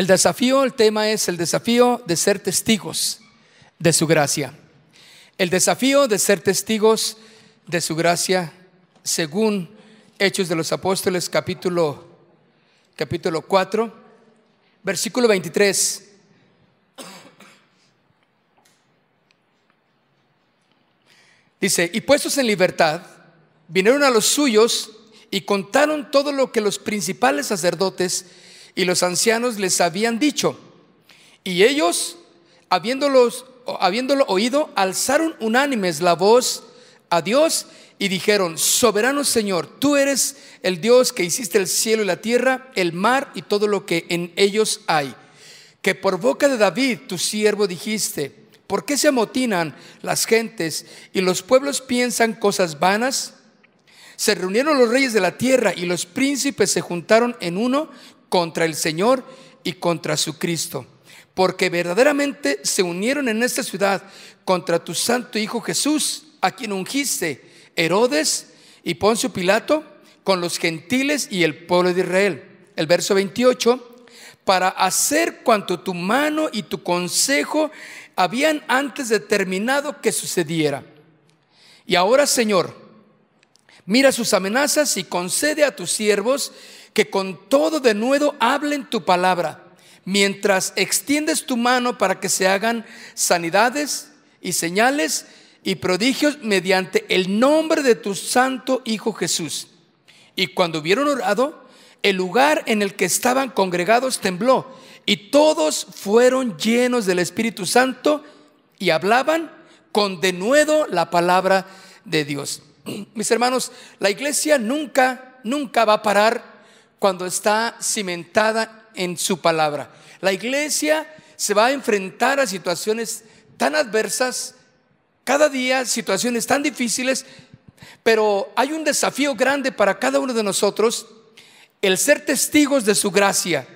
El desafío, el tema es el desafío de ser testigos de su gracia. El desafío de ser testigos de su gracia según Hechos de los Apóstoles capítulo capítulo 4, versículo 23. Dice, y puestos en libertad, vinieron a los suyos y contaron todo lo que los principales sacerdotes y los ancianos les habían dicho. Y ellos, habiéndolos, habiéndolo oído, alzaron unánimes la voz a Dios y dijeron, soberano Señor, tú eres el Dios que hiciste el cielo y la tierra, el mar y todo lo que en ellos hay. Que por boca de David, tu siervo, dijiste, ¿por qué se amotinan las gentes y los pueblos piensan cosas vanas? Se reunieron los reyes de la tierra y los príncipes se juntaron en uno contra el Señor y contra su Cristo. Porque verdaderamente se unieron en esta ciudad contra tu santo Hijo Jesús, a quien ungiste Herodes y Poncio Pilato con los gentiles y el pueblo de Israel. El verso 28, para hacer cuanto tu mano y tu consejo habían antes determinado que sucediera. Y ahora, Señor, mira sus amenazas y concede a tus siervos que con todo de nuevo hablen tu palabra, mientras extiendes tu mano para que se hagan sanidades y señales y prodigios mediante el nombre de tu santo Hijo Jesús. Y cuando hubieron orado, el lugar en el que estaban congregados tembló y todos fueron llenos del Espíritu Santo y hablaban con denuedo la palabra de Dios. Mis hermanos, la iglesia nunca, nunca va a parar cuando está cimentada en su palabra. La iglesia se va a enfrentar a situaciones tan adversas, cada día situaciones tan difíciles, pero hay un desafío grande para cada uno de nosotros, el ser testigos de su gracia,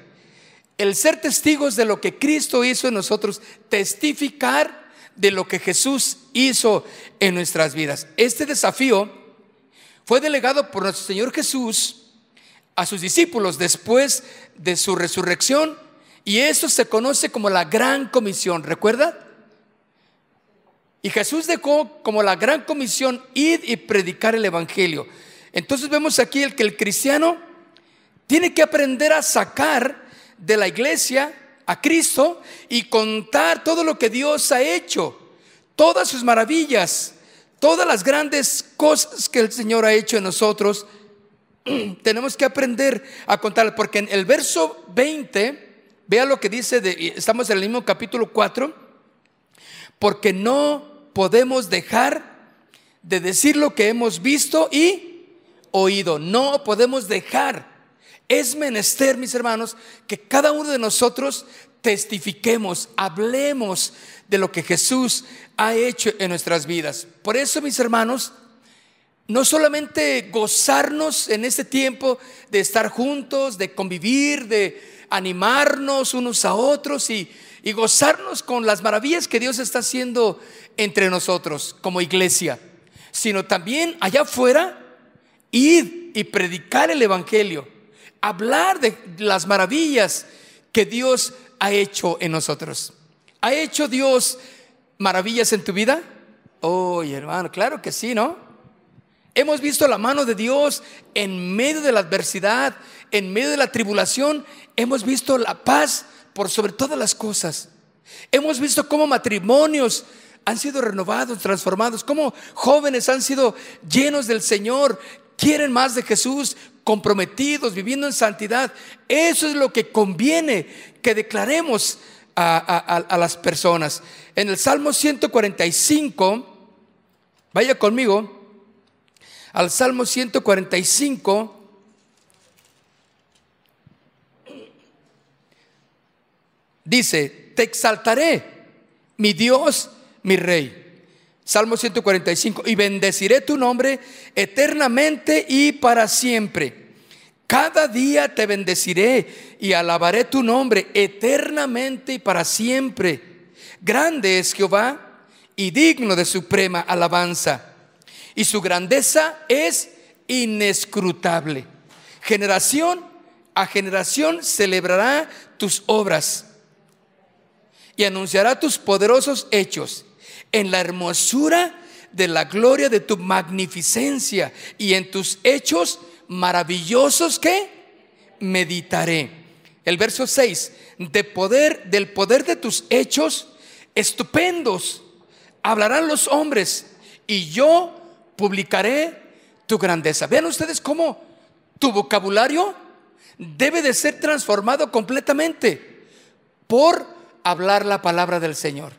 el ser testigos de lo que Cristo hizo en nosotros, testificar de lo que Jesús hizo en nuestras vidas. Este desafío fue delegado por nuestro Señor Jesús a sus discípulos después de su resurrección y eso se conoce como la gran comisión, ¿recuerda? Y Jesús dejó como la gran comisión ir y predicar el Evangelio. Entonces vemos aquí el que el cristiano tiene que aprender a sacar de la iglesia a Cristo y contar todo lo que Dios ha hecho, todas sus maravillas, todas las grandes cosas que el Señor ha hecho en nosotros tenemos que aprender a contar, porque en el verso 20, vea lo que dice, de, estamos en el mismo capítulo 4, porque no podemos dejar de decir lo que hemos visto y oído, no podemos dejar. Es menester, mis hermanos, que cada uno de nosotros testifiquemos, hablemos de lo que Jesús ha hecho en nuestras vidas. Por eso, mis hermanos, no solamente gozarnos en este tiempo de estar juntos, de convivir, de animarnos unos a otros y, gozarnos con las maravillas que Dios está haciendo entre nosotros como iglesia, sino también allá afuera ir y predicar el Evangelio, hablar de las maravillas que Dios ha hecho en nosotros. ¿Ha hecho Dios maravillas en tu vida? Oh, hermano, claro que sí, ¿no? Hemos visto la mano de Dios en medio de la adversidad, en medio de la tribulación. Hemos visto la paz por sobre todas las cosas. Hemos visto cómo matrimonios han sido renovados, transformados, cómo jóvenes han sido llenos del Señor, quieren más de Jesús, comprometidos, viviendo en santidad. Eso es lo que conviene que declaremos a, a las personas. En el Salmo 145, vaya conmigo, al Salmo 145, dice, te exaltaré mi Dios, mi Rey. Salmo 145, y bendeciré tu nombre eternamente y para siempre. Cada día te bendeciré y alabaré tu nombre eternamente y para siempre. Grande es Jehová y digno de suprema alabanza. Y su grandeza es inescrutable. Generación a generación celebrará tus obras y anunciará tus poderosos hechos en la hermosura de la gloria de tu magnificencia y en tus hechos maravillosos que meditaré. El verso 6, de poder del poder de tus hechos estupendos hablarán los hombres y yo publicaré tu grandeza. Vean ustedes cómo tu vocabulario debe de ser transformado completamente por hablar la palabra del Señor.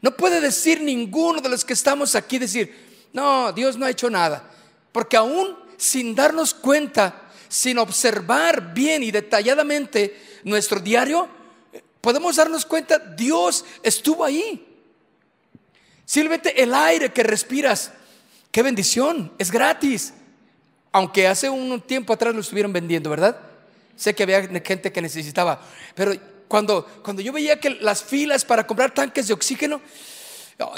No puede decir ninguno de los que estamos aquí decir, no, Dios no ha hecho nada. Porque aún sin darnos cuenta, sin observar bien y detalladamente nuestro diario, podemos darnos cuenta, Dios estuvo ahí. Simplemente el aire que respiras, qué bendición, es gratis. Aunque hace un tiempo atrás lo estuvieron vendiendo, ¿verdad? Sé que había gente que necesitaba, pero cuando, cuando yo veía que las filas para comprar tanques de oxígeno,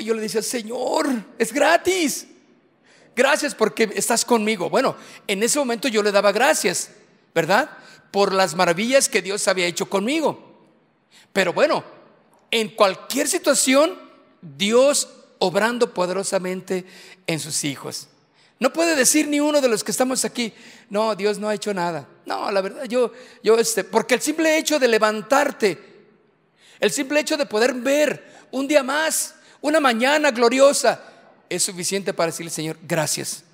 yo le decía, Señor, es gratis. Gracias porque estás conmigo. Bueno, en ese momento yo le daba gracias, ¿verdad? Por las maravillas que Dios había hecho conmigo. Pero bueno, en cualquier situación, Dios obrando poderosamente en sus hijos. No puede decir ni uno de los que estamos aquí, no, Dios no ha hecho nada. No, la verdad, yo, yo, este, porque el simple hecho de levantarte, el simple hecho de poder ver un día más, una mañana gloriosa, es suficiente para decirle, Señor, gracias.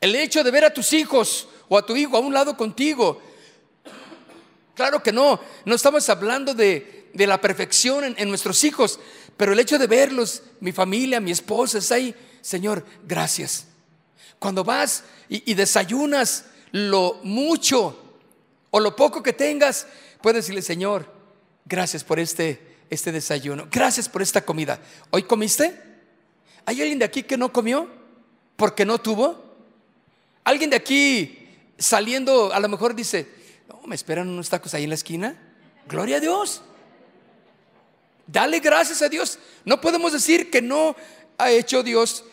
El hecho de ver a tus hijos o a tu hijo a un lado contigo, claro que no, no estamos hablando de, de la perfección en, en, nuestros hijos, pero el hecho de verlos, mi familia, mi esposa, es ahí Señor, gracias. Cuando vas y, desayunas lo mucho o lo poco que tengas, puedes decirle, Señor, gracias por este, este desayuno, gracias por esta comida. ¿Hoy comiste? ¿Hay alguien de aquí que no comió porque no tuvo? ¿Alguien de aquí saliendo a lo mejor dice, no, me esperan unos tacos ahí en la esquina? Gloria a Dios. Dale gracias a Dios. No podemos decir que no ha hecho Dios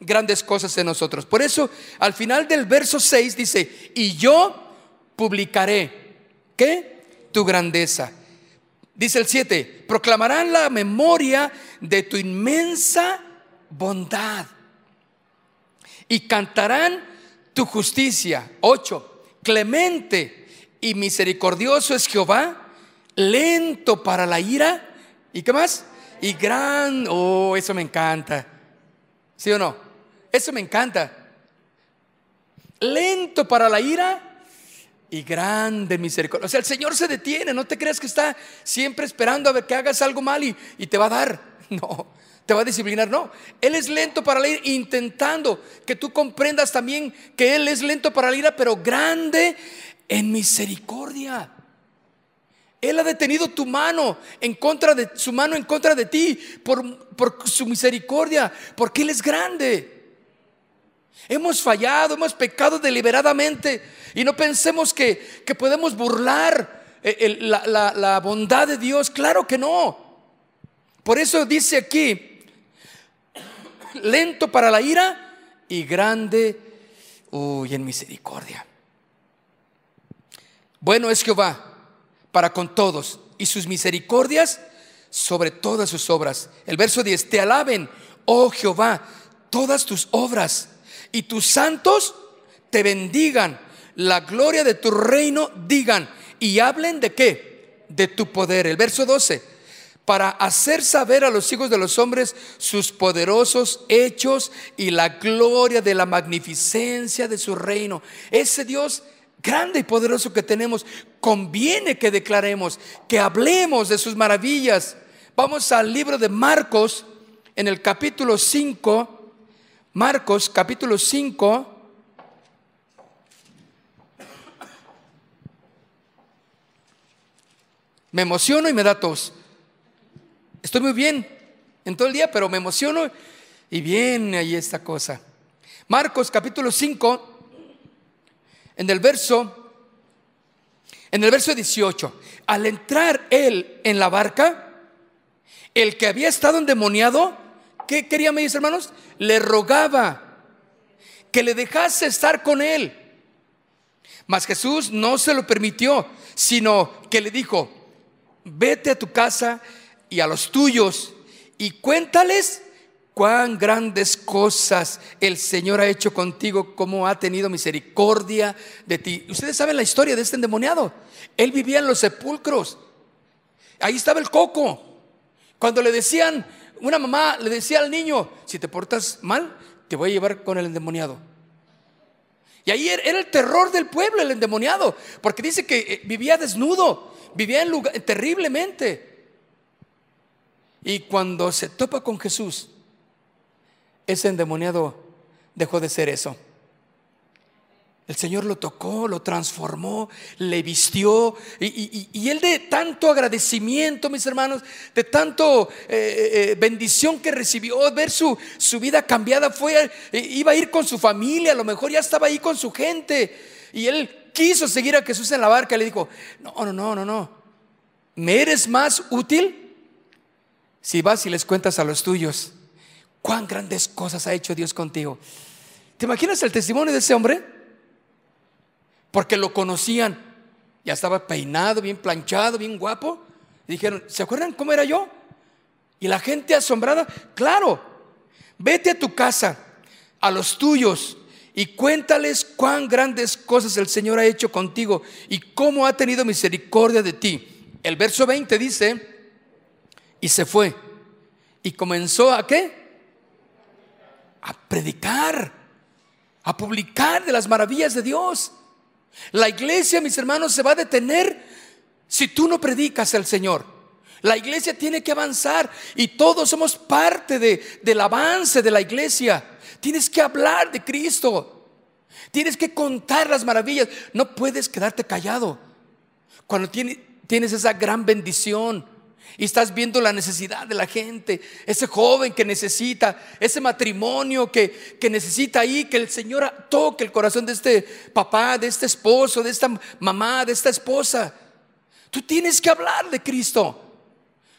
grandes cosas en nosotros. Por eso, al final del verso 6 dice, y yo publicaré, ¿qué? Tu grandeza. Dice el 7, proclamarán la memoria de tu inmensa bondad y cantarán tu justicia. 8, clemente y misericordioso es Jehová, lento para la ira. ¿Y qué más? Y gran, oh, eso me encanta. ¿Sí o no? Eso me encanta. Lento para la ira y grande misericordia. O sea, el Señor se detiene. No te creas que está siempre esperando a ver que hagas algo mal y, y te va a dar. No, te va a disciplinar. No, Él es lento para la ira, intentando que tú comprendas también que Él es lento para la ira, pero grande en misericordia. Él ha detenido tu mano en contra de su mano en contra de ti por, por su misericordia, porque Él es grande. Hemos fallado, hemos pecado deliberadamente y no pensemos que, podemos burlar eh, la, la bondad de Dios. Claro que no. Por eso dice aquí, lento para la ira y grande, uy, en misericordia. Bueno es Jehová para con todos y sus misericordias sobre todas sus obras. El verso 10, te alaben, oh Jehová, todas tus obras y tus santos te bendigan. La gloria de tu reino digan y hablen de qué? De tu poder. El verso 12, para hacer saber a los hijos de los hombres sus poderosos hechos y la gloria de la magnificencia de su reino. Ese Dios grande y poderoso que tenemos, conviene que declaremos, que hablemos de sus maravillas. Vamos al libro de Marcos, en el capítulo 5, Marcos capítulo 5. Me emociono y me da tos. Estoy muy bien en todo el día, pero me emociono y viene ahí esta cosa. Marcos capítulo 5, en el verso, en el verso 18, al entrar él en la barca, el que había estado endemoniado, ¿qué quería mis hermanos? Le rogaba que le dejase estar con él. Mas Jesús no se lo permitió, sino que le dijo, vete a tu casa y a los tuyos y cuéntales cuán grandes cosas el Señor ha hecho contigo, cómo ha tenido misericordia de ti. Ustedes saben la historia de este endemoniado. Él vivía en los sepulcros. Ahí estaba el coco. Cuando le decían, una mamá le decía al niño, si te portas mal, te voy a llevar con el endemoniado. Y ahí er, era el terror del pueblo, el endemoniado, porque dice que eh, vivía desnudo, vivía en lugar, terriblemente. Y cuando se topa con Jesús, ese endemoniado dejó de ser eso. El Señor lo tocó, lo transformó, le vistió. Y, él de tanto agradecimiento, mis hermanos, de tanto eh, eh, eh, bendición que recibió, ver su, su vida cambiada, fue, iba a ir con su familia, a lo mejor ya estaba ahí con su gente. Y él quiso seguir a Jesús en la barca. Le dijo, no, no, no, no, no. ¿Me eres más útil si vas y les cuentas a los tuyos cuán grandes cosas ha hecho Dios contigo? ¿Te imaginas el testimonio de ese hombre? porque lo conocían. Ya estaba peinado, bien planchado, bien guapo. dijeron, ¿se acuerdan cómo era yo? Y la gente asombrada, claro, vete a tu casa, a los tuyos, y cuéntales cuán grandes cosas el Señor ha hecho contigo y cómo ha tenido misericordia de ti. El verso 20 dice, y se fue. ¿Y comenzó a qué? A predicar, a publicar de las maravillas de Dios. La iglesia, mis hermanos, se va a detener si tú no predicas al Señor. La iglesia tiene que avanzar y todos somos parte de, del avance de la iglesia. Tienes que hablar de Cristo. Tienes que contar las maravillas. No puedes quedarte callado cuando tienes esa gran bendición y estás viendo la necesidad de la gente, ese joven que necesita, ese matrimonio que, que, necesita ahí, que el Señor toque el corazón de este papá, de este esposo, de esta mamá, de esta esposa. Tú tienes que hablar de Cristo.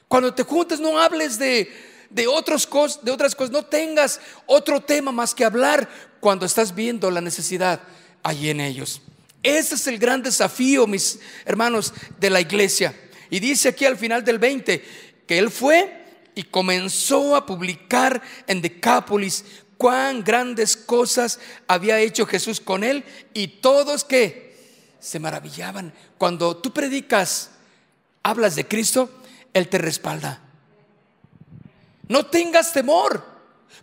Cuando te juntes no hables de, de, otros cos, de otras cosas, no tengas otro tema más que hablar cuando estás viendo la necesidad ahí en ellos. Ese es el gran desafío, mis hermanos, de la iglesia y dice aquí al final del 20 que él fue y comenzó a publicar en Decápolis cuán grandes cosas había hecho Jesús con él y todos que se maravillaban. Cuando tú predicas, hablas de Cristo, Él te respalda. No tengas temor,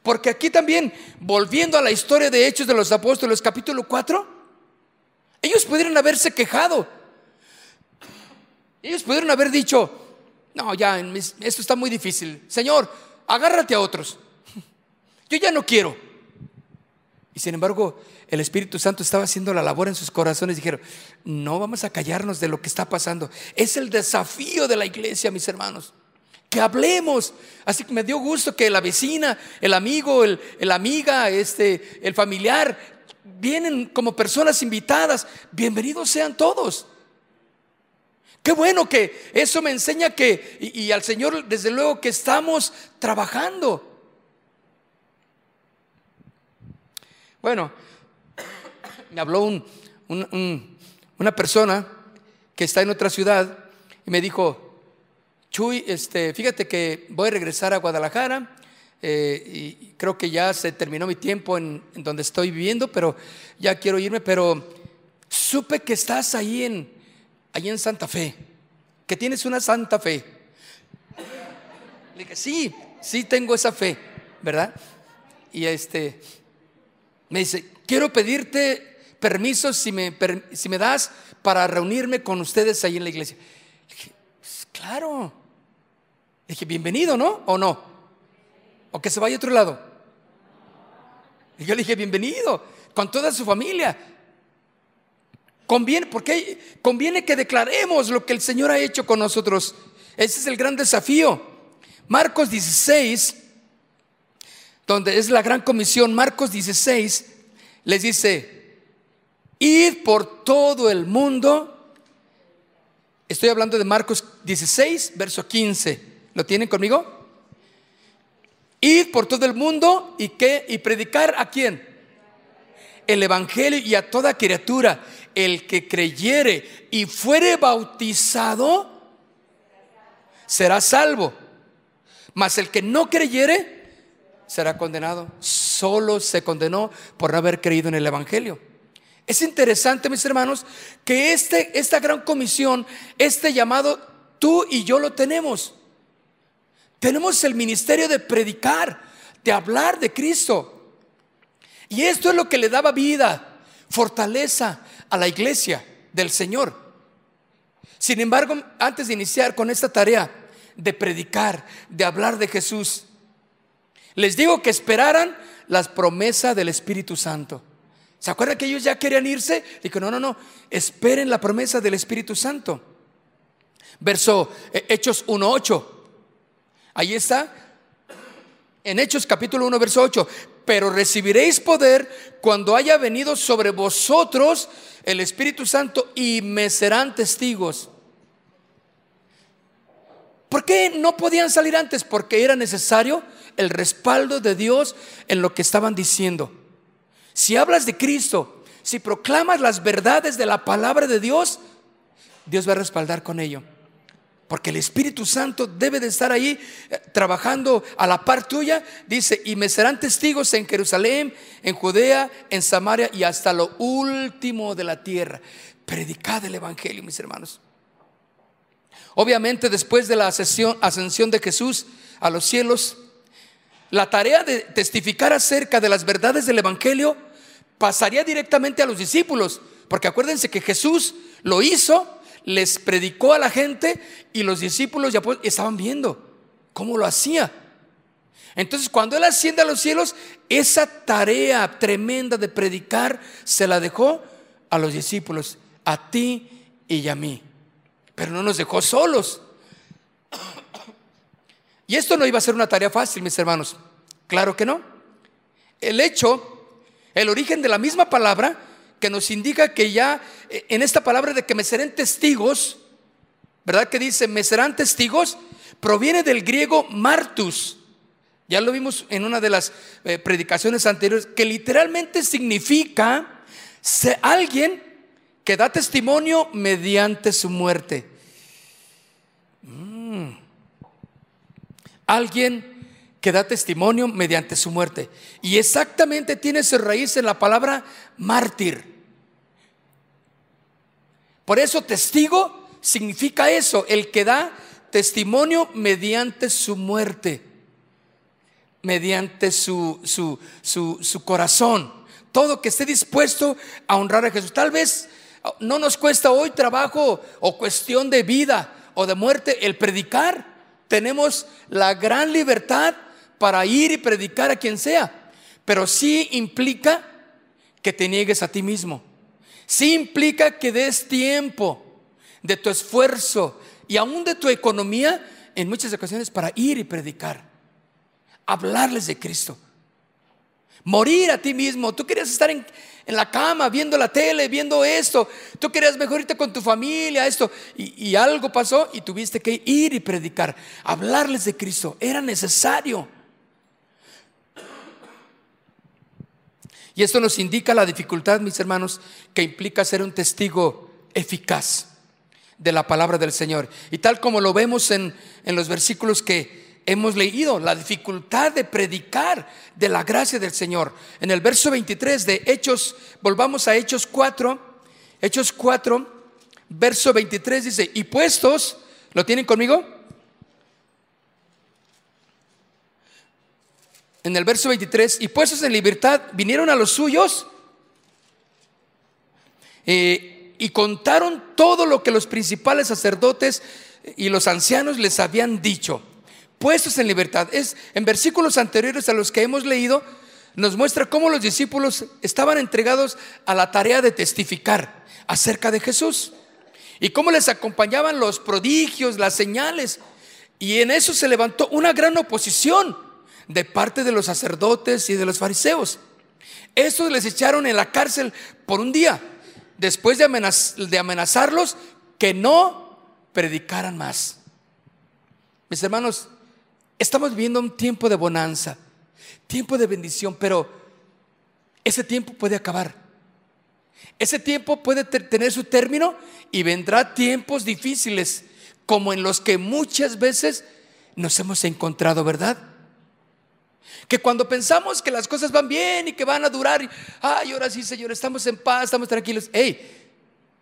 porque aquí también, volviendo a la historia de Hechos de los Apóstoles, capítulo 4, ellos pudieron haberse quejado ellos pudieron haber dicho, no, ya, esto está muy difícil. Señor, agárrate a otros. Yo ya no quiero. Y sin embargo, el Espíritu Santo estaba haciendo la labor en sus corazones. Dijeron, no vamos a callarnos de lo que está pasando. Es el desafío de la iglesia, mis hermanos. Que hablemos. Así que me dio gusto que la vecina, el amigo, el, el amiga, este, el familiar, vienen como personas invitadas. Bienvenidos sean todos. Qué bueno que eso me enseña que, y, al Señor desde luego que estamos trabajando. Bueno, me habló una persona que está en otra ciudad y me dijo, Chuy, este, fíjate que voy a regresar a Guadalajara eh, y creo que ya se terminó mi tiempo en, en, donde estoy viviendo, pero ya quiero irme, pero supe que estás ahí en, allí en Santa Fe, que tienes una santa fe. Le dije, sí, sí tengo esa fe, ¿verdad? Y este, me dice, quiero pedirte permiso si me, si me das para reunirme con ustedes ahí en la iglesia. Le dije, pues, claro. Le dije, bienvenido, ¿no? ¿O no? ¿O que se vaya a otro lado? Yo le dije, bienvenido, con toda su familia. Conviene, porque conviene que declaremos lo que el Señor ha hecho con nosotros. Ese es el gran desafío. Marcos 16, donde es la gran comisión, Marcos 16, les dice, id por todo el mundo. Estoy hablando de Marcos 16, verso 15. ¿Lo tienen conmigo? Id por todo el mundo y qué? Y predicar a quién? El evangelio y a toda criatura el que creyere y fuere bautizado, será salvo. Mas el que no creyere, será condenado. Solo se condenó por no haber creído en el Evangelio. Es interesante, mis hermanos, que este, esta gran comisión, este llamado, tú y yo lo tenemos. Tenemos el ministerio de predicar, de hablar de Cristo. Y esto es lo que le daba vida, fortaleza, a la iglesia del Señor. Sin embargo, antes de iniciar con esta tarea de predicar, de hablar de Jesús, les digo que esperaran las promesas del Espíritu Santo. ¿Se acuerdan que ellos ya querían irse? Dijo, no, no, no, esperen la promesa del Espíritu Santo. Verso eh, Hechos 1.8. Ahí está. En Hechos capítulo 1, verso 8 pero recibiréis poder cuando haya venido sobre vosotros el Espíritu Santo y me serán testigos. ¿Por qué no podían salir antes? Porque era necesario el respaldo de Dios en lo que estaban diciendo. Si hablas de Cristo, si proclamas las verdades de la palabra de Dios, Dios va a respaldar con ello. Porque el Espíritu Santo debe de estar ahí eh, trabajando a la par tuya. Dice, y me serán testigos en Jerusalén, en Judea, en Samaria y hasta lo último de la tierra. Predicad el Evangelio, mis hermanos. Obviamente después de la ascensión de Jesús a los cielos, la tarea de testificar acerca de las verdades del Evangelio pasaría directamente a los discípulos. Porque acuérdense que Jesús lo hizo les predicó a la gente y los discípulos pues, estaban viendo cómo lo hacía. Entonces, cuando él asciende a los cielos, esa tarea tremenda de predicar se la dejó a los discípulos, a ti y a mí. Pero no nos dejó solos. Y esto no iba a ser una tarea fácil, mis hermanos. Claro que no. El hecho, el origen de la misma palabra, que nos indica que ya eh, en esta palabra de que me serán testigos, ¿verdad? Que dice, me serán testigos, proviene del griego martus. Ya lo vimos en una de las eh, predicaciones anteriores, que literalmente significa alguien que da testimonio mediante su muerte. Mm. Alguien que da testimonio mediante su muerte. Y exactamente tiene su raíz en la palabra mártir. Por eso testigo significa eso, el que da testimonio mediante su muerte, mediante su, su, su, corazón. Todo que esté dispuesto a honrar a Jesús. Tal vez no nos cuesta hoy trabajo o cuestión de vida o de muerte el predicar. Tenemos la gran libertad para ir y predicar a quien sea, pero sí implica que te niegues a ti mismo Sí implica que des tiempo de tu esfuerzo y aún de tu economía en muchas ocasiones para ir y predicar, hablarles de Cristo. Morir a ti mismo. Tú querías estar en, la cama viendo la tele, viendo esto. Tú querías mejor irte con tu familia, esto. Y, y algo pasó y tuviste que ir y predicar, hablarles de Cristo. Era necesario. Y esto nos indica la dificultad, mis hermanos, que implica ser un testigo eficaz de la palabra del Señor. Y tal como lo vemos en, los versículos que hemos leído, la dificultad de predicar de la gracia del Señor. En el verso 23 de Hechos, volvamos a Hechos 4, Hechos 4, verso 23 dice, y puestos, ¿lo tienen conmigo? En el verso 23, y puestos en libertad, vinieron a los suyos eh, y contaron todo lo que los principales sacerdotes y los ancianos les habían dicho. Puestos en libertad. Es en versículos anteriores a los que hemos leído, nos muestra cómo los discípulos estaban entregados a la tarea de testificar acerca de Jesús y cómo les acompañaban los prodigios, las señales. Y en eso se levantó una gran oposición de parte de los sacerdotes y de los fariseos. Estos les echaron en la cárcel por un día, después de, de amenazarlos que no predicaran más. Mis hermanos, estamos viviendo un tiempo de bonanza, tiempo de bendición, pero ese tiempo puede acabar. Ese tiempo puede tener su término y vendrá tiempos difíciles como en los que muchas veces nos hemos encontrado, ¿verdad? Que cuando pensamos que las cosas van bien y que van a durar, ay, ahora sí, Señor, estamos en paz, estamos tranquilos. Hey,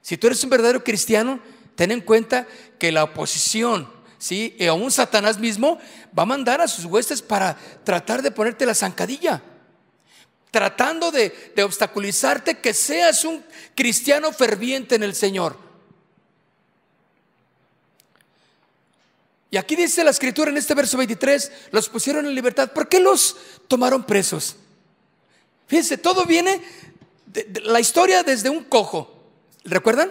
si tú eres un verdadero cristiano, ten en cuenta que la oposición, ¿sí? Y aún Satanás mismo va a mandar a sus huestes para tratar de ponerte la zancadilla tratando de, obstaculizarte que seas un cristiano ferviente en el Señor. Y aquí dice la escritura en este verso 23, los pusieron en libertad. ¿Por qué los tomaron presos? Fíjense, todo viene de, la historia desde un cojo. ¿Recuerdan?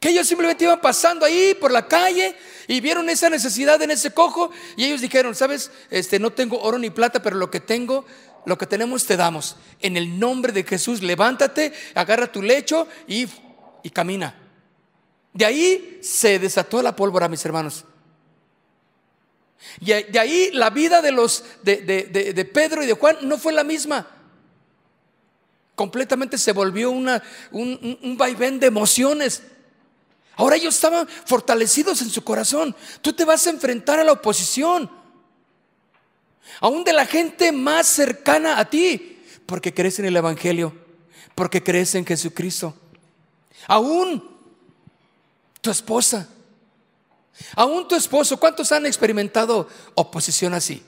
Que ellos simplemente iban pasando ahí por la calle y vieron esa necesidad en ese cojo y ellos dijeron, sabes, este no tengo oro ni plata, pero lo que tengo lo que tenemos te damos. En el nombre de Jesús, levántate, agarra tu lecho y, camina. De ahí se desató la pólvora, mis hermanos. Y de ahí la vida de los de, Pedro y de Juan no fue la misma. Completamente se volvió una, un, un vaivén de emociones. Ahora ellos estaban fortalecidos en su corazón. Tú te vas a enfrentar a la oposición aún de la gente más cercana a ti, porque crees en el Evangelio, porque crees en Jesucristo. Aún tu esposa, aún tu esposo, ¿cuántos han experimentado oposición así?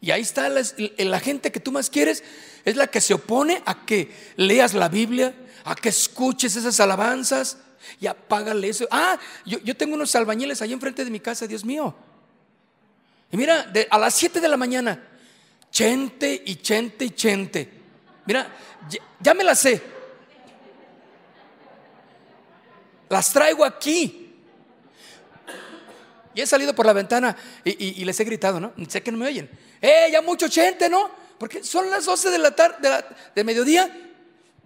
Y ahí está la, gente que tú más quieres, es la que se opone a que leas la Biblia, a que escuches esas alabanzas y apágale eso. Ah, yo, yo tengo unos albañiles ahí enfrente de mi casa, Dios mío. Y mira, a las 7 de la mañana, chente y chente y chente. Mira, ya, me las sé. Las traigo aquí. Y he salido por la ventana y, les he gritado, ¿no? Sé que no me oyen. ¡Eh, ya mucho chente, ¿no? Porque son las 12 de la tarde, de, mediodía.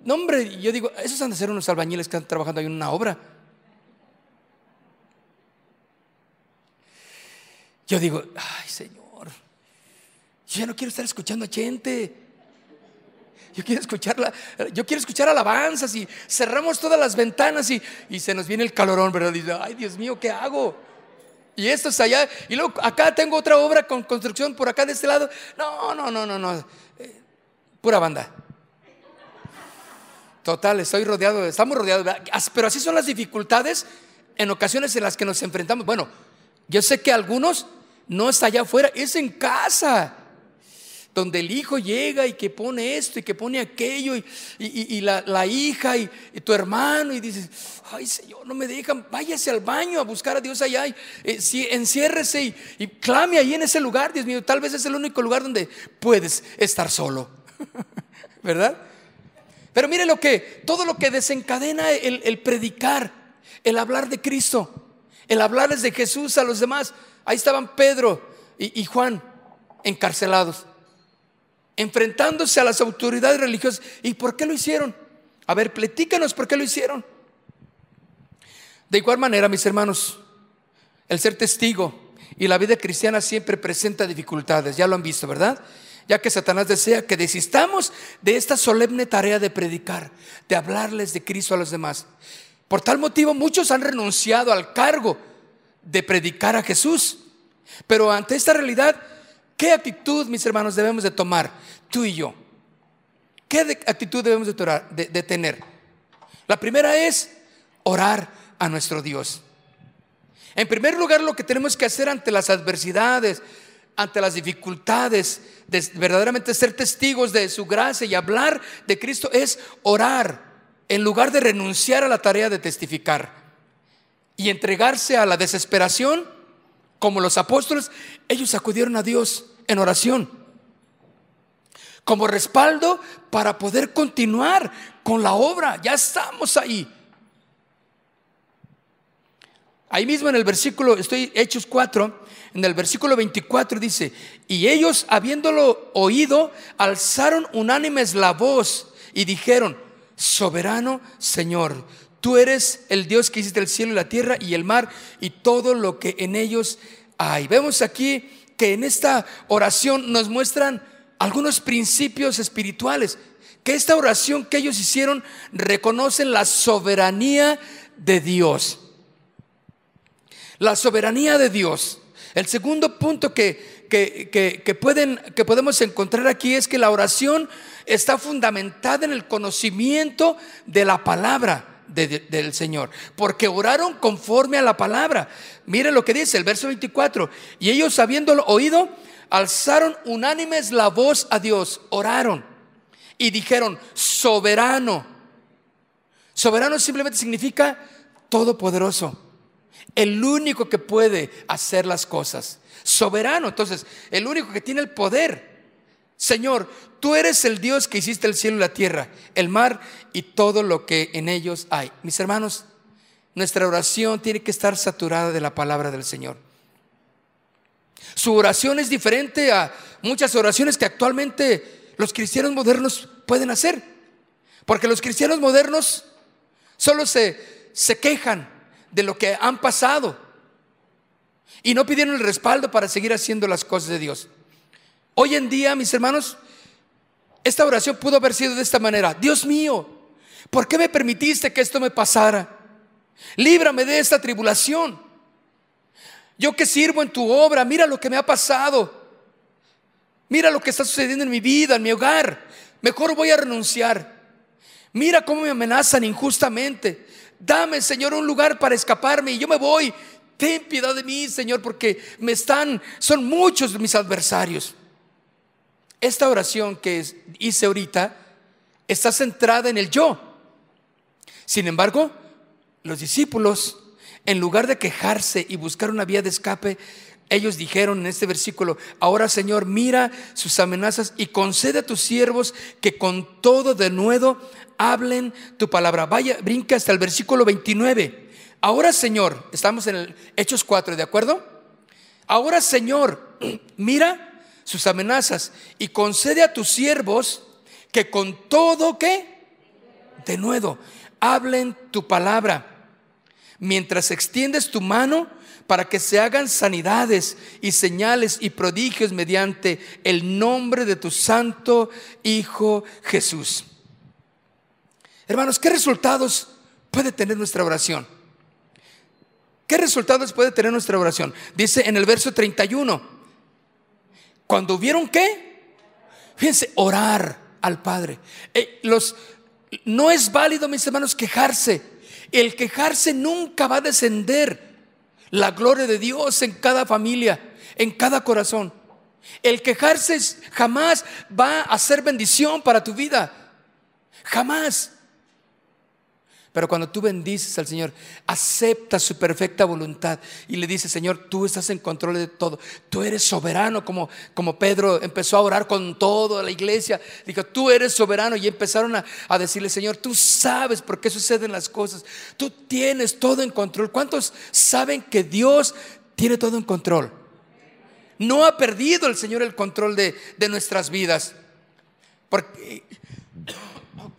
No, hombre, yo digo, esos han de ser unos albañiles que están trabajando ahí en una obra. Yo digo, ay Señor, yo ya no quiero estar escuchando a gente. Yo quiero escucharla, yo quiero escuchar alabanzas y cerramos todas las ventanas y, se nos viene el calorón, ¿verdad? dice, ay Dios mío, ¿qué hago? Y esto es allá, y luego acá tengo otra obra con construcción por acá de este lado. No, no, no, no, no. Eh, pura banda. Total, estoy rodeado, estamos rodeados, pero así son las dificultades en ocasiones en las que nos enfrentamos. Bueno, yo sé que algunos no está allá afuera, es en casa. Donde el hijo llega y que pone esto y que pone aquello y, la, hija y, tu hermano y dices, ay Señor, no me dejan, váyase al baño a buscar a Dios allá, y, eh, enciérrese y, clame ahí en ese lugar, Dios mío, tal vez es el único lugar donde puedes estar solo, ¿verdad? Pero mire lo que, todo lo que desencadena el predicar, el hablar de Cristo, el hablarles de Jesús a los demás, Ahí estaban Pedro y, Juan encarcelados, enfrentándose a las autoridades religiosas. ¿Y por qué lo hicieron? A ver, platícanos por qué lo hicieron. De igual manera, mis hermanos, el ser testigo y la vida cristiana siempre presenta dificultades, ya lo han visto, ¿verdad? Ya que Satanás desea que desistamos de esta solemne tarea de predicar, de hablarles de Cristo a los demás. Por tal motivo, muchos han renunciado al cargo de predicar a Jesús. Pero ante esta realidad, ¿qué actitud, mis hermanos, debemos de tomar tú y yo? ¿Qué actitud debemos de, de tener? La primera es orar a nuestro Dios. En primer lugar, lo que tenemos que hacer ante las adversidades, ante las dificultades, de verdaderamente ser testigos de su gracia y hablar de Cristo es orar en lugar de renunciar a la tarea de testificar y entregarse a la desesperación, como los apóstoles, ellos acudieron a Dios en oración. como respaldo para poder continuar con la obra. Ya estamos ahí. Ahí mismo en el versículo, estoy Hechos 4, en el versículo 24 dice, y ellos habiéndolo oído, alzaron unánimes la voz y dijeron, soberano Señor, tú eres el Dios que hiciste el cielo y la tierra y el mar y todo lo que en ellos hay. Vemos aquí que en esta oración nos muestran algunos principios espirituales, que esta oración que ellos hicieron reconocen la soberanía de Dios la soberanía de Dios. El segundo punto que, que, pueden, que podemos encontrar aquí es que la oración está fundamentada en el conocimiento de la palabra del Señor, porque oraron conforme a la palabra. Miren lo que dice el verso 24, y ellos habiéndolo oído, alzaron unánimes la voz a Dios, oraron y dijeron, soberano. Soberano simplemente significa todopoderoso el único que puede hacer las cosas. Soberano, entonces, el único que tiene el poder. Señor, tú eres el Dios que hiciste el cielo y la tierra, el mar y todo lo que en ellos hay. Mis hermanos, nuestra oración tiene que estar saturada de la palabra del Señor. Su oración es diferente a muchas oraciones que actualmente los cristianos modernos pueden hacer. Porque los cristianos modernos solo se, se quejan, de lo que han pasado. Y no pidieron el respaldo para seguir haciendo las cosas de Dios. Hoy en día, mis hermanos, esta oración pudo haber sido de esta manera. Dios mío, ¿por qué me permitiste que esto me pasara? Líbrame de esta tribulación. Yo que sirvo en tu obra, mira lo que me ha pasado. Mira lo que está sucediendo en mi vida, en mi hogar. Mejor voy a renunciar. Mira cómo me amenazan injustamente. Dame, Señor, un lugar para escaparme y yo me voy. Ten piedad de mí, Señor, porque me están, son muchos mis adversarios. Esta oración que hice ahorita está centrada en el yo. Sin embargo, los discípulos, en lugar de quejarse y buscar una vía de escape, ellos dijeron en este versículo, ahora Señor, mira sus amenazas y concede a tus siervos que con todo de nuevo hablen tu palabra. Vaya, brinca hasta el versículo 29. Ahora Señor, estamos en el Hechos 4, ¿de acuerdo? Ahora Señor, mira sus amenazas y concede a tus siervos que con todo que, de nuevo, hablen tu palabra. Mientras extiendes tu mano, para que se hagan sanidades y señales y prodigios mediante el nombre de tu santo Hijo Jesús. Hermanos, ¿qué resultados puede tener nuestra oración? ¿Qué resultados puede tener nuestra oración? Dice en el verso 31, cuando vieron qué, fíjense, orar al Padre. Eh, los, no es válido, mis hermanos, quejarse. El quejarse nunca va a descender la gloria de Dios en cada familia, en cada corazón. El quejarse jamás va a ser bendición para tu vida. Jamás. Pero cuando tú bendices al Señor, acepta su perfecta voluntad y le dices, Señor, tú estás en control de todo. Tú eres soberano, como, como Pedro empezó a orar con todo la iglesia. Dijo, tú eres soberano. Y empezaron a, a decirle, Señor, tú sabes por qué suceden las cosas. Tú tienes todo en control. ¿Cuántos saben que Dios tiene todo en control? No ha perdido el Señor el control de, de nuestras vidas. Porque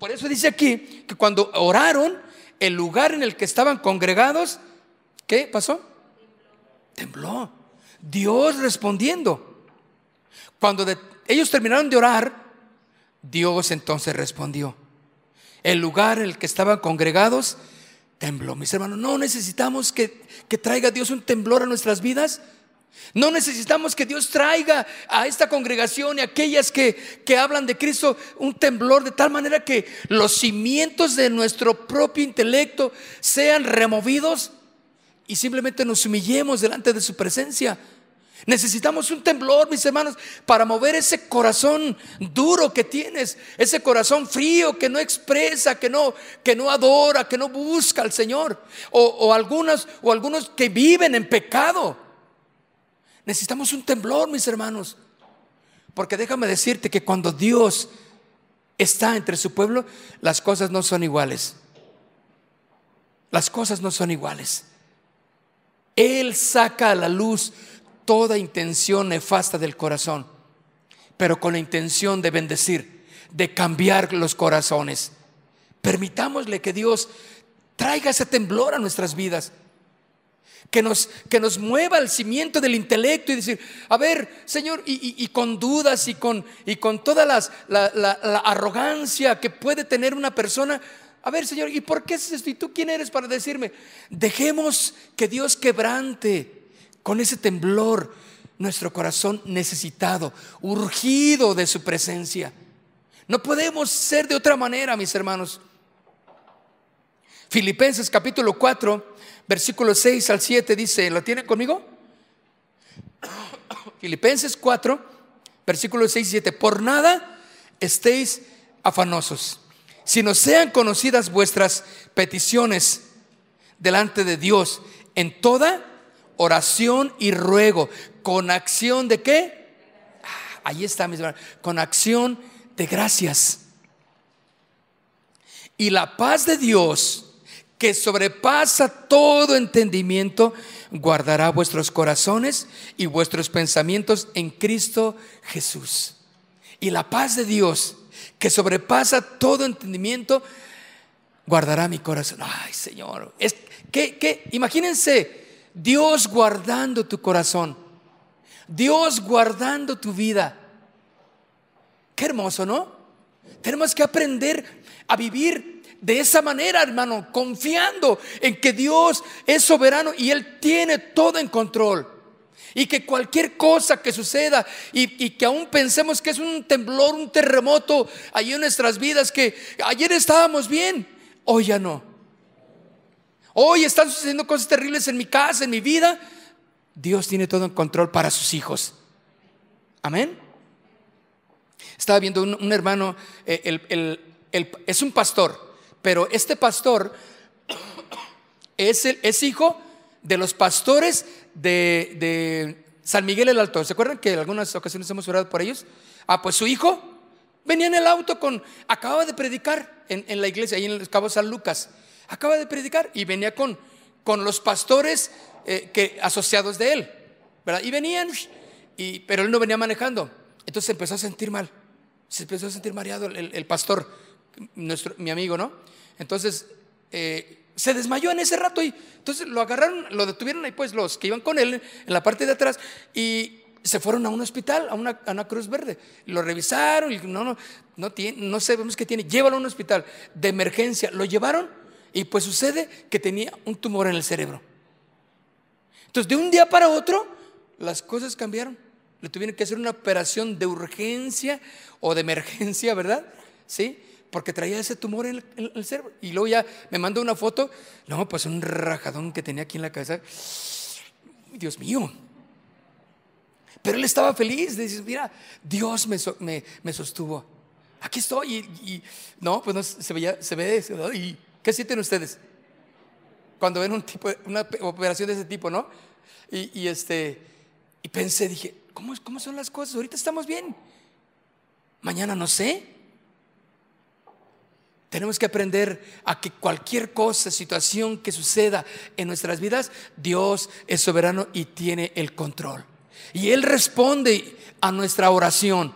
por eso dice aquí que cuando oraron, el lugar en el que estaban congregados, ¿qué pasó? Tembló. Dios respondiendo. Cuando ellos terminaron de orar, Dios entonces respondió. El lugar en el que estaban congregados tembló. Mis hermanos, no necesitamos que, que traiga Dios un temblor a nuestras vidas. No necesitamos que Dios traiga a esta congregación y a aquellas que, que, hablan de Cristo un temblor de tal manera que los cimientos de nuestro propio intelecto sean removidos y simplemente nos humillemos delante de su presencia. Necesitamos un temblor, mis hermanos, para mover ese corazón duro que tienes, ese corazón frío que no expresa, que no, que no adora, que no busca al Señor, o, o algunos, o algunos que viven en pecado. Necesitamos un temblor, mis hermanos. Porque déjame decirte que cuando Dios está entre su pueblo, las cosas no son iguales. Las cosas no son iguales. Él saca a la luz toda intención nefasta del corazón, pero con la intención de bendecir, de cambiar los corazones. Permitámosle que Dios traiga ese temblor a nuestras vidas que nos, que nos mueva el cimiento del intelecto y decir, a ver, Señor, y, con dudas y con, y con toda las, la, la, arrogancia que puede tener una persona, a ver, Señor, ¿y por qué es esto? ¿Y tú quién eres para decirme? Dejemos que Dios quebrante con ese temblor nuestro corazón necesitado, urgido de su presencia. No podemos ser de otra manera, mis hermanos. Filipenses capítulo 4, versículo 6 al 7 dice, ¿lo tienen conmigo? Filipenses 4, versículo 6 y 7, por nada estéis afanosos, sino sean conocidas vuestras peticiones delante de Dios en toda oración y ruego, con acción de qué? Ah, ahí está, mis hermanos, con acción de gracias. Y la paz de Dios, que sobrepasa todo entendimiento, guardará vuestros corazones y vuestros pensamientos en Cristo Jesús. Y la paz de Dios, que sobrepasa todo entendimiento, guardará mi corazón. Ay, Señor, es que, imagínense Dios guardando tu corazón, Dios guardando tu vida. Qué hermoso, ¿no? Tenemos que aprender a vivir de esa manera, hermano, confiando en que Dios es soberano y Él tiene todo en control. Y que cualquier cosa que suceda y, que aún pensemos que es un temblor, un terremoto ahí en nuestras vidas, que ayer estábamos bien, hoy ya no. Hoy están sucediendo cosas terribles en mi casa, en mi vida. Dios tiene todo en control para sus hijos. Amén. Estaba viendo un, hermano, eh, es un pastor pero este pastor es, el, es hijo de los pastores de, San Miguel el Alto. ¿Se acuerdan que en algunas ocasiones hemos orado por ellos? Ah, pues su hijo venía en el auto con, acababa de predicar en, la iglesia, ahí en el Cabo San Lucas. Acaba de predicar y venía con, con los pastores eh, que, asociados de él. ¿verdad? Y venían, y, pero él no venía manejando. Entonces se empezó a sentir mal. Se empezó a sentir mareado el, el pastor, nuestro, mi amigo, ¿no? Entonces, eh, se desmayó en ese rato y entonces lo agarraron, lo detuvieron ahí pues los que iban con él en la parte de atrás y se fueron a un hospital, a una, Cruz Verde. Lo revisaron y no, no, no, tiene, no sabemos qué tiene, llévalo a un hospital de emergencia. Lo llevaron y pues sucede que tenía un tumor en el cerebro. Entonces, de un día para otro, las cosas cambiaron. Le tuvieron que hacer una operación de urgencia o de emergencia, ¿verdad? Sí porque traía ese tumor en el, cerebro. Y luego ya me mandó una foto, no, pues un rajadón que tenía aquí en la cabeza. Dios mío. Pero él estaba feliz, dice, mira, Dios me, me, sostuvo. Aquí estoy. Y, no, pues no, se, veía, se ve, y, ¿qué sienten ustedes? Cuando ven un tipo, una operación de ese tipo, ¿no? Y, este, y pensé, dije, ¿cómo, ¿cómo son las cosas? Ahorita estamos bien. Mañana no sé. Tenemos que aprender a que cualquier cosa, situación que suceda en nuestras vidas, Dios es soberano y tiene el control. Y Él responde a nuestra oración.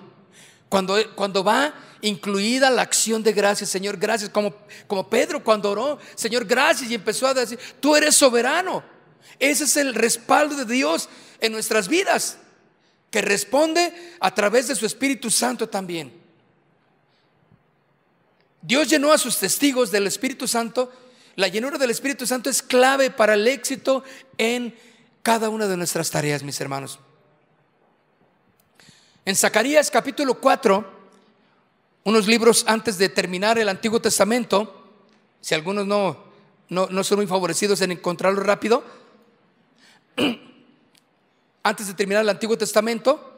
Cuando, cuando va incluida la acción de gracias, Señor, gracias, como, como Pedro cuando oró, Señor, gracias, y empezó a decir, tú eres soberano. Ese es el respaldo de Dios en nuestras vidas, que responde a través de su Espíritu Santo también. Dios llenó a sus testigos del Espíritu Santo. La llenura del Espíritu Santo es clave para el éxito en cada una de nuestras tareas, mis hermanos. En Zacarías capítulo 4, unos libros antes de terminar el Antiguo Testamento, si algunos no, no, son muy favorecidos en encontrarlo rápido, antes de terminar el Antiguo Testamento,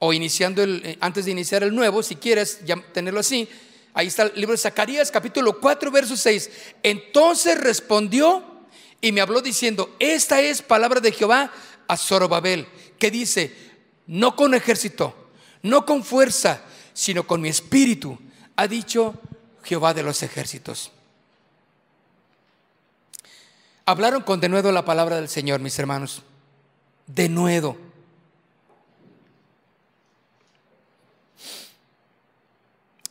o iniciando el, eh, antes de iniciar el Nuevo, si quieres tenerlo así, Ahí está el libro de Zacarías, capítulo 4, verso 6. Entonces respondió y me habló diciendo, esta es palabra de Jehová a Zorobabel, que dice, no con ejército, no con fuerza, sino con mi espíritu, ha dicho Jehová de los ejércitos. Hablaron con denuedo la palabra del Señor, mis hermanos. Denuedo.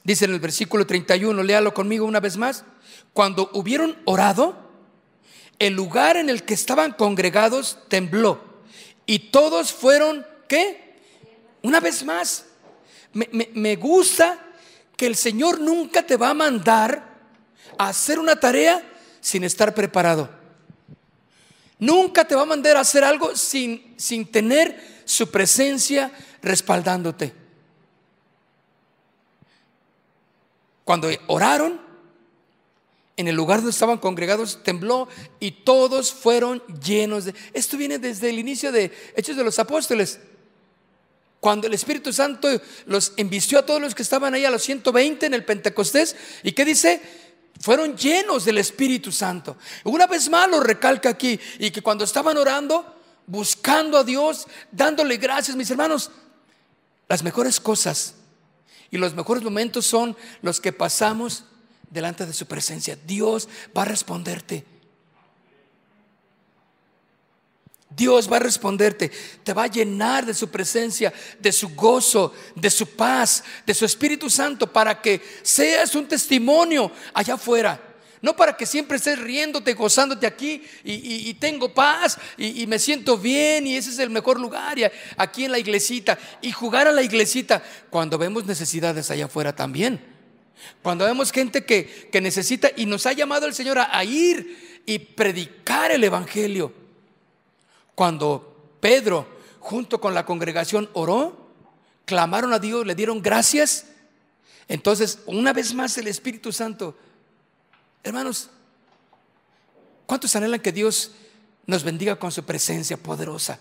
Dice en el versículo 31, léalo conmigo una vez más. Cuando hubieron orado, el lugar en el que estaban congregados tembló y todos fueron, ¿qué? Una vez más. Me, me gusta que el Señor nunca te va a mandar a hacer una tarea sin estar preparado. Nunca te va a mandar a hacer algo sin, sin tener su presencia respaldándote. Cuando oraron, en el lugar donde estaban congregados tembló y todos fueron llenos de... Esto viene desde el inicio de Hechos de los Apóstoles. Cuando el Espíritu Santo los envistió a todos los que estaban ahí a los 120 en el Pentecostés. ¿Y qué dice? Fueron llenos del Espíritu Santo. Una vez más lo recalca aquí. Y que cuando estaban orando, buscando a Dios, dándole gracias, mis hermanos, las mejores cosas y los mejores momentos son los que pasamos delante de su presencia. Dios va a responderte. Dios va a responderte, te va a llenar de su presencia, de su gozo, de su paz, de su Espíritu Santo, para que seas un testimonio allá afuera. No para que siempre estés riéndote, gozándote aquí y, tengo paz y, me siento bien y ese es el mejor lugar y aquí en la iglesita y jugar a la iglesita cuando vemos necesidades allá afuera también. Cuando vemos gente que, necesita y nos ha llamado el Señor a ir y predicar el Evangelio. Cuando Pedro, junto con la congregación, oró, clamaron a Dios, le dieron gracias. Entonces, una vez más el Espíritu Santo, hermanos, ¿cuántos anhelan que Dios nos bendiga con su presencia poderosa?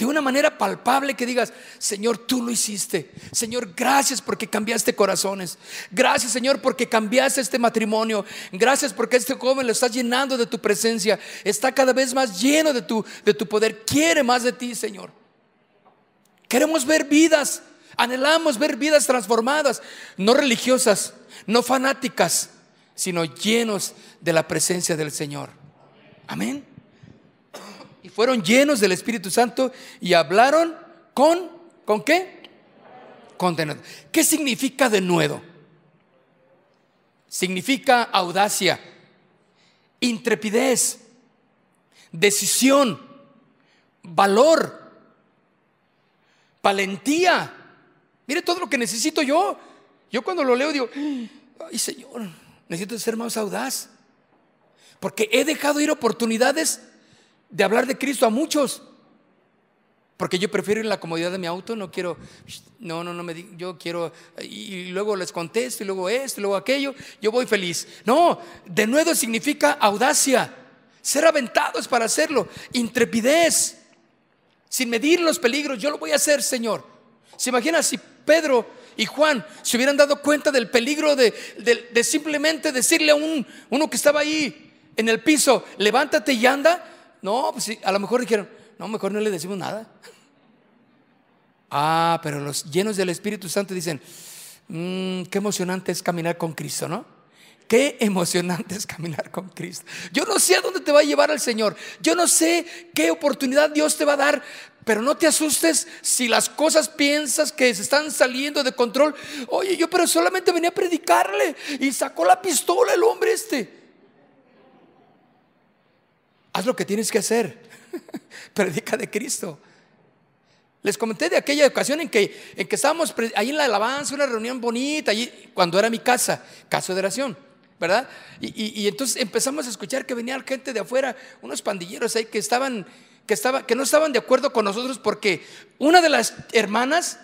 de una manera palpable que digas, Señor, tú lo hiciste. Señor, gracias porque cambiaste corazones. Gracias, Señor, porque cambiaste este matrimonio. Gracias porque este joven lo estás llenando de tu presencia. Está cada vez más lleno de tu, de tu poder. Quiere más de ti, Señor. Queremos ver vidas. Anhelamos ver vidas transformadas, no religiosas, no fanáticas, sino llenos de la presencia del Señor. Amén y fueron llenos del Espíritu Santo y hablaron con, ¿con qué? Con denuedo. ¿Qué significa denuedo? Significa audacia, intrepidez, decisión, valor, valentía. Mire todo lo que necesito yo. Yo cuando lo leo digo, ay Señor, necesito ser más audaz. Porque he dejado ir oportunidades de hablar de Cristo a muchos. Porque yo prefiero ir en la comodidad de mi auto, no quiero, no, no, no me yo quiero, y luego les contesto, y luego esto, y luego aquello, yo voy feliz. No, de nuevo significa audacia, ser aventados para hacerlo, intrepidez, sin medir los peligros, yo lo voy a hacer, Señor. ¿Se imagina si Pedro y Juan se hubieran dado cuenta del peligro de, de simplemente decirle a un, uno que estaba ahí en el piso, levántate y anda? No, pues a lo mejor dijeron, no, mejor no le decimos nada. Ah, pero los llenos del Espíritu Santo dicen, mmm, qué emocionante es caminar con Cristo, ¿no? Qué emocionante es caminar con Cristo. Yo no sé a dónde te va a llevar el Señor. Yo no sé qué oportunidad Dios te va a dar. Pero no te asustes si las cosas piensas que se están saliendo de control. Oye, yo pero solamente venía a predicarle y sacó la pistola el hombre este. Haz lo que tienes que hacer. Predica de Cristo. Les comenté de aquella ocasión en que, en que estábamos ahí en la alabanza, una reunión bonita, allí, cuando era mi casa, casa de oración, ¿verdad? Y, entonces empezamos a escuchar que venía gente de afuera, unos pandilleros ahí que estaban, que, estaba, que no estaban de acuerdo con nosotros porque una de las hermanas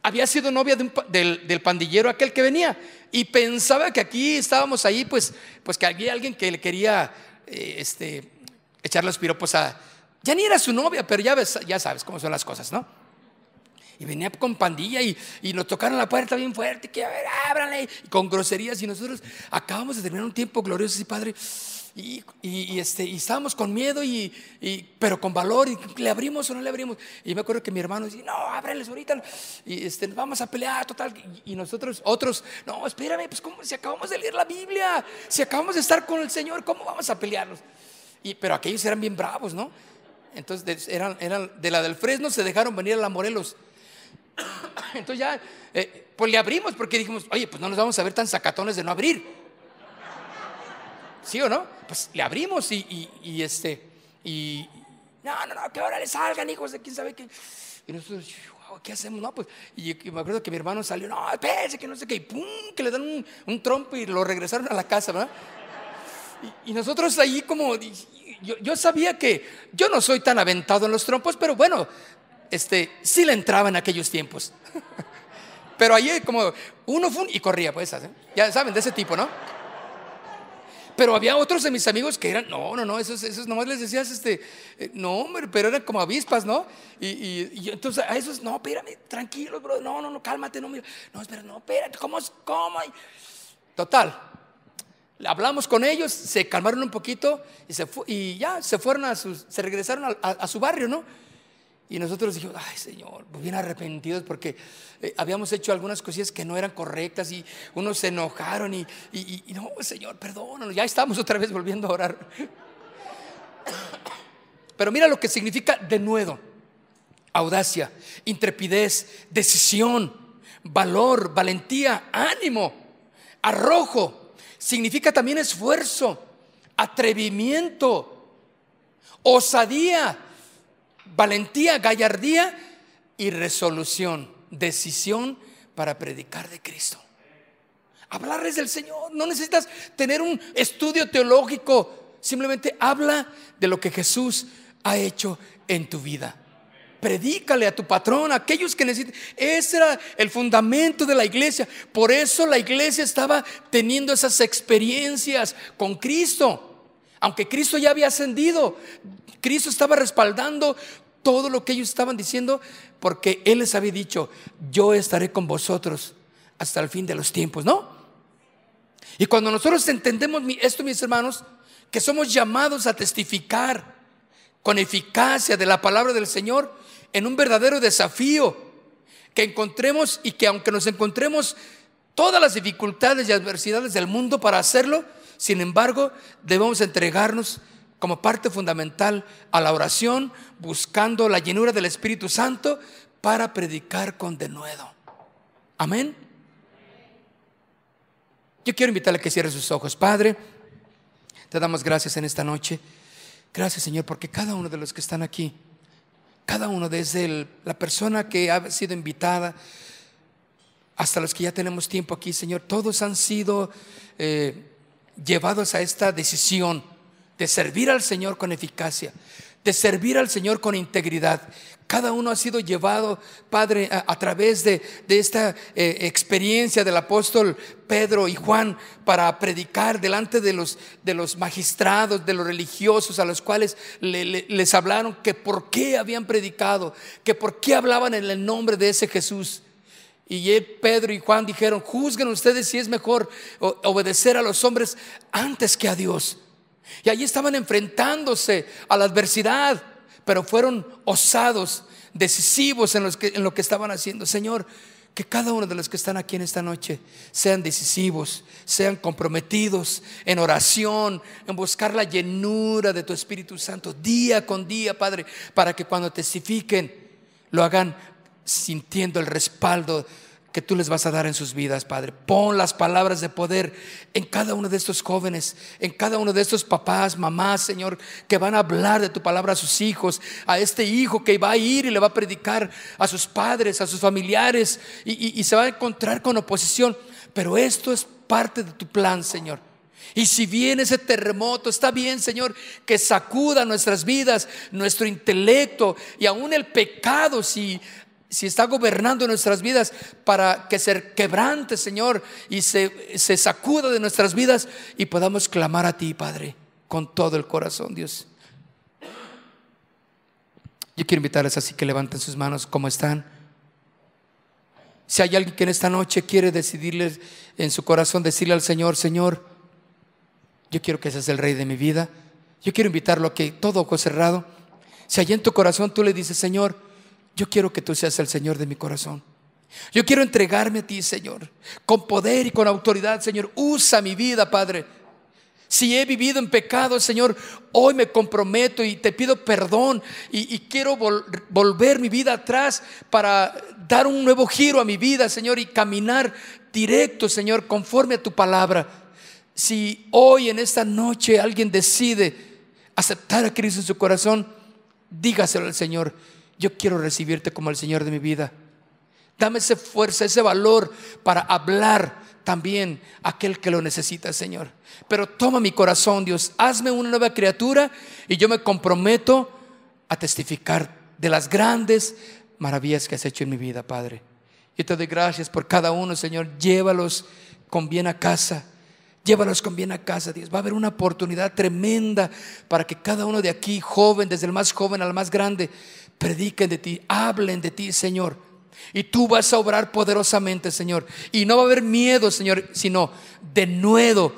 había sido novia del, del, pandillero aquel que venía y pensaba que aquí estábamos ahí, pues, pues que había alguien que le quería eh, este, echar los piropos a... Ya ni era su novia, pero ya, ves, ya sabes cómo son las cosas, ¿no? Y venía con pandilla y, y nos tocaron la puerta bien fuerte, que a ver, ábrale, con groserías. Y nosotros acabamos de terminar un tiempo glorioso y Padre, y, y, este, y estábamos con miedo, y, pero con valor, y le abrimos o no le abrimos. Y me acuerdo que mi hermano decía, no, ábreles ahorita, y este, vamos a pelear, total. Y, nosotros, otros, no, espérame, pues como si acabamos de leer la Biblia, si acabamos de estar con el Señor, ¿cómo vamos a pelearnos? Y, pero aquellos eran bien bravos, ¿no? Entonces eran, eran de la del Fresno, se dejaron venir a la Morelos. Entonces ya, eh, pues le abrimos porque dijimos, oye, pues no nos vamos a ver tan sacatones de no abrir. ¿Sí o no? Pues le abrimos y, y, este, y no, no, no, que ahora le salgan hijos de quién sabe qué. Y nosotros, ¿qué hacemos? No, pues, y, me acuerdo que mi hermano salió, no, espérense, que no sé qué, y pum, que le dan un, un trompo y lo regresaron a la casa, ¿verdad? Y, nosotros ahí como, yo, yo, sabía que yo no soy tan aventado en los trompos, pero bueno, este, sí le entraba en aquellos tiempos. pero ahí como uno fue y corría, pues, ¿eh? ya saben, de ese tipo, ¿no? Pero había otros de mis amigos que eran, no, no, no, esos, esos nomás les decías, este, eh, no, hombre, pero eran como avispas, ¿no? Y, y, entonces a esos, no, espérame, tranquilo, bro, no, no, no, cálmate, no, mira, no, espera, no, espérate, ¿cómo? ¿Cómo? Total, hablamos con ellos, se calmaron un poquito y, se y ya se fueron a sus, se regresaron a su barrio, ¿no? Y nosotros dijimos, ay Señor, pues bien arrepentidos porque eh, habíamos hecho algunas cosillas que no eran correctas y unos se enojaron y, y, no, Señor, perdónanos, ya estamos otra vez volviendo a orar. Pero mira lo que significa de nuevo, audacia, intrepidez, decisión, valor, valentía, ánimo, arrojo, significa también esfuerzo, atrevimiento, osadía valentía, gallardía y resolución, decisión para predicar de Cristo. Hablarles del Señor. No necesitas tener un estudio teológico. Simplemente habla de lo que Jesús ha hecho en tu vida. Predícale a tu patrón, a aquellos que necesitan. Ese era el fundamento de la iglesia. Por eso la iglesia estaba teniendo esas experiencias con Cristo. Aunque Cristo ya había ascendido, Cristo estaba respaldando todo lo que ellos estaban diciendo porque Él les había dicho, yo estaré con vosotros hasta el fin de los tiempos, ¿no? Y cuando nosotros entendemos esto, mis hermanos, que somos llamados a testificar con eficacia de la palabra del Señor en un verdadero desafío, que encontremos y que aunque nos encontremos todas las dificultades y adversidades del mundo para hacerlo, sin embargo, debemos entregarnos como parte fundamental a la oración, buscando la llenura del Espíritu Santo para predicar con denuedo. Amén. Yo quiero invitarle a que cierre sus ojos. Padre, te damos gracias en esta noche. Gracias, Señor, porque cada uno de los que están aquí, cada uno desde la persona que ha sido invitada, hasta los que ya tenemos tiempo aquí, Señor, todos han sido eh, llevados a esta decisión de servir al Señor con eficacia, de servir al Señor con integridad. Cada uno ha sido llevado, Padre, a, través de, esta eh, experiencia del apóstol Pedro y Juan para predicar delante de los, de los magistrados, de los religiosos a los cuales les hablaron que por qué habían predicado, que por qué hablaban en el nombre de ese Jesús. Y Pedro y Juan dijeron, juzguen ustedes si es mejor obedecer a los hombres antes que a Dios. Y allí estaban enfrentándose a la adversidad, pero fueron osados, decisivos en, en lo que estaban haciendo. Señor, que cada uno de los que están aquí en esta noche sean decisivos, sean comprometidos en oración, en buscar la llenura de tu Espíritu Santo día con día, Padre, para que cuando testifiquen lo hagan sintiendo el respaldo que tú les vas a dar en sus vidas, Padre. Pon las palabras de poder en cada uno de estos jóvenes, en cada uno de estos papás, mamás, Señor, que van a hablar de tu palabra a sus hijos, a este hijo que va a ir y le va a predicar a sus padres, a sus familiares, y, se va a encontrar con oposición. Pero esto es parte de tu plan, Señor. Y si viene ese terremoto, está bien, Señor, que sacuda nuestras vidas, nuestro intelecto y aún el pecado, si si está gobernando nuestras vidas para que se quebrante, Señor, y se, se sacuda de nuestras vidas y podamos clamar a ti, Padre, con todo el corazón, Dios. Yo quiero invitarles así que levanten sus manos como están. Si hay alguien que en esta noche quiere decidirles en su corazón, decirle al Señor, Señor, Yo quiero que seas el rey de mi vida. Yo quiero invitarlo a que todo ojo cerrado, si allá en tu corazón tú le dices, Señor, yo quiero que tú seas el Señor de mi corazón. Yo quiero entregarme a ti, Señor, con poder y con autoridad, Señor. Usa mi vida, Padre. Si he vivido en pecado, Señor, hoy me comprometo y te pido perdón y, quiero volver mi vida atrás para dar un nuevo giro a mi vida, Señor, y caminar directo, Señor, conforme a tu palabra. Si hoy en esta noche alguien decide aceptar a Cristo en su corazón, dígaselo al Señor. Yo quiero recibirte como el Señor de mi vida. Dame esa fuerza, ese valor para hablar también a aquel que lo necesita, Señor. Pero toma mi corazón, Dios, hazme una nueva criatura y yo me comprometo a testificar de las grandes maravillas que has hecho en mi vida, Padre. Yo te doy gracias por cada uno, Señor. Llévalos con bien a casa. Llévalos con bien a casa, Dios. Va a haber una oportunidad tremenda para que cada uno de aquí, joven, desde el más joven al más grande, prediquen de ti, hablen de ti, Señor. Y tú vas a obrar poderosamente, Señor. Y no va a haber miedo, Señor, sino de nuevo,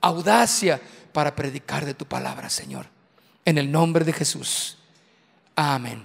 audacia para predicar de tu palabra, Señor. En el nombre de Jesús. Amén.